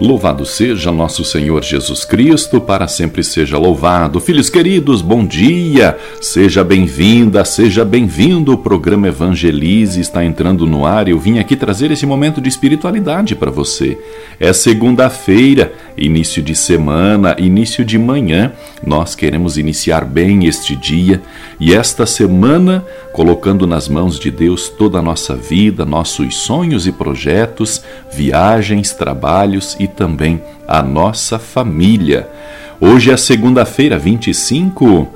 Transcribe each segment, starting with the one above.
Louvado seja nosso Senhor Jesus Cristo, para sempre seja louvado. Filhos queridos, bom dia! Seja bem-vinda, seja bem-vindo. O programa Evangelize está entrando no ar e eu vim aqui trazer esse momento de espiritualidade para você. É segunda-feira, início de semana, início de manhã. Nós queremos iniciar bem este dia e esta semana, colocando nas mãos de Deus toda a nossa vida, nossos sonhos e projetos, viagens, trabalhos e também a nossa família. Hoje é segunda-feira, 25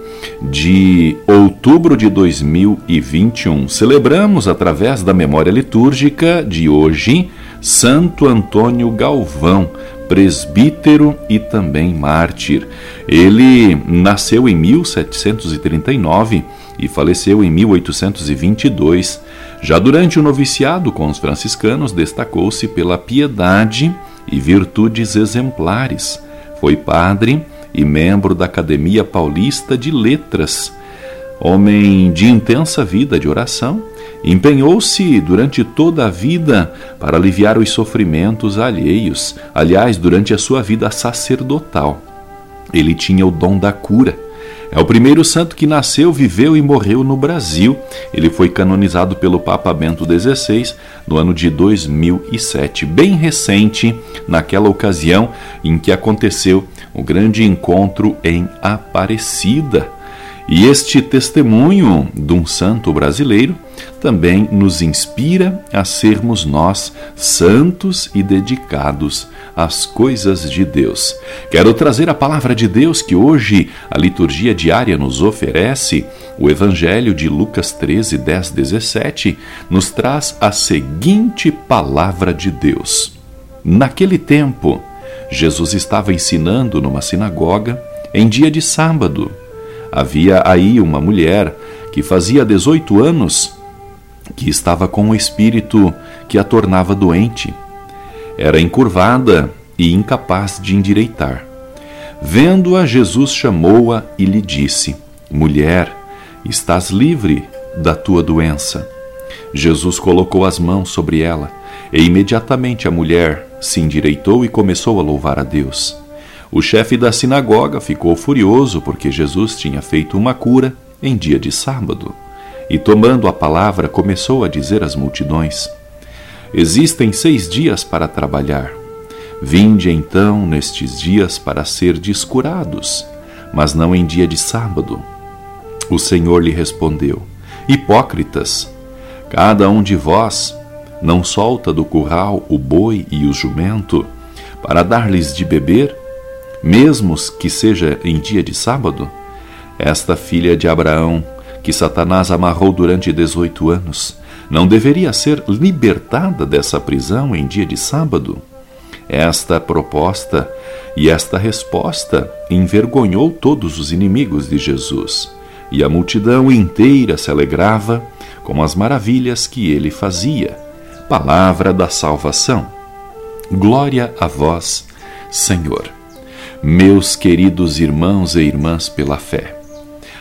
de outubro de 2021. Celebramos, através da memória litúrgica de hoje, Santo Antônio Galvão, presbítero e também mártir. Ele nasceu em 1739 e faleceu em 1822. Já durante o noviciado com os franciscanos, destacou-se pela piedade e virtudes exemplares. Foi padre e membro da Academia Paulista de Letras. Homem de intensa vida de oração, empenhou-se durante toda a vida para aliviar os sofrimentos alheios, aliás, durante a sua vida sacerdotal. Ele tinha o dom da cura é o primeiro santo que nasceu, viveu e morreu no Brasil. Ele foi canonizado pelo Papa Bento XVI no ano de 2007, bem recente, naquela ocasião em que aconteceu o grande encontro em Aparecida. E este testemunho de um santo brasileiro também nos inspira a sermos nós santos e dedicados às coisas de Deus. Quero trazer a palavra de Deus que hoje a liturgia diária nos oferece. O Evangelho de Lucas 13, 10, 17 nos traz a seguinte palavra de Deus. Naquele tempo, Jesus estava ensinando numa sinagoga em dia de sábado Havia aí uma mulher que fazia 18 anos que estava com um espírito que a tornava doente. Era encurvada e incapaz de endireitar. Vendo-a, Jesus chamou-a e lhe disse: Mulher, estás livre da tua doença. Jesus colocou as mãos sobre ela e imediatamente a mulher se endireitou e começou a louvar a Deus. O chefe da sinagoga ficou furioso porque Jesus tinha feito uma cura em dia de sábado. E tomando a palavra, começou a dizer às multidões: Existem seis dias para trabalhar. Vinde então nestes dias para ser descurados, mas não em dia de sábado. O Senhor lhe respondeu: Hipócritas, cada um de vós não solta do curral o boi e o jumento para dar-lhes de beber mesmo que seja em dia de sábado? Esta filha de Abraão, que Satanás amarrou durante 18 anos, não deveria ser libertada dessa prisão em dia de sábado? Esta proposta e esta resposta envergonhou todos os inimigos de Jesus, e a multidão inteira se alegrava com as maravilhas que ele fazia. Palavra da salvação. Glória a vós, Senhor meus queridos irmãos e irmãs pela fé.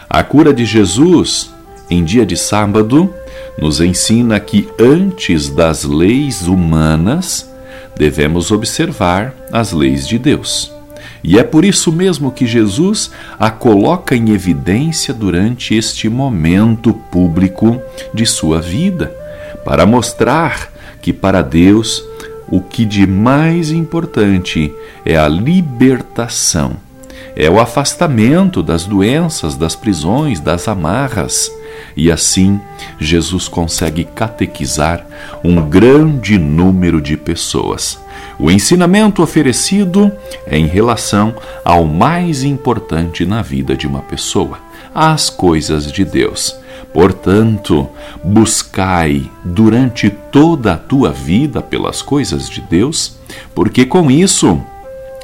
A cura de Jesus em dia de sábado nos ensina que antes das leis humanas devemos observar as leis de Deus. E é por isso mesmo que Jesus a coloca em evidência durante este momento público de sua vida, para mostrar que para Deus o que de mais importante é a libertação, é o afastamento das doenças, das prisões, das amarras. E assim, Jesus consegue catequizar um grande número de pessoas. O ensinamento oferecido é em relação ao mais importante na vida de uma pessoa, as coisas de Deus. Portanto, buscai durante toda a tua vida pelas coisas de Deus, porque com isso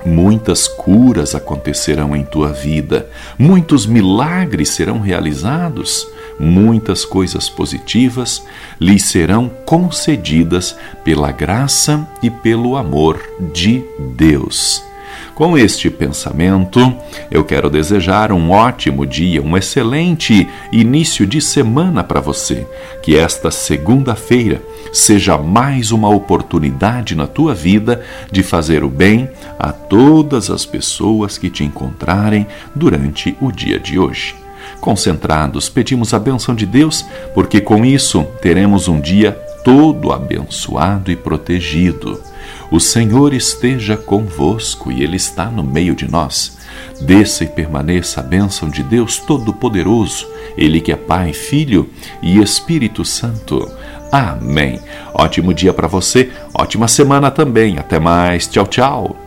muitas curas acontecerão em tua vida, muitos milagres serão realizados, muitas coisas positivas lhes serão concedidas pela graça e pelo amor de Deus. Com este pensamento, eu quero desejar um ótimo dia, um excelente início de semana para você. Que esta segunda-feira seja mais uma oportunidade na tua vida de fazer o bem a todas as pessoas que te encontrarem durante o dia de hoje. Concentrados, pedimos a benção de Deus, porque com isso teremos um dia todo abençoado e protegido. O Senhor esteja convosco e Ele está no meio de nós. Desça e permaneça a bênção de Deus Todo-Poderoso, Ele que é Pai, Filho e Espírito Santo. Amém. Ótimo dia para você, ótima semana também. Até mais. Tchau, tchau.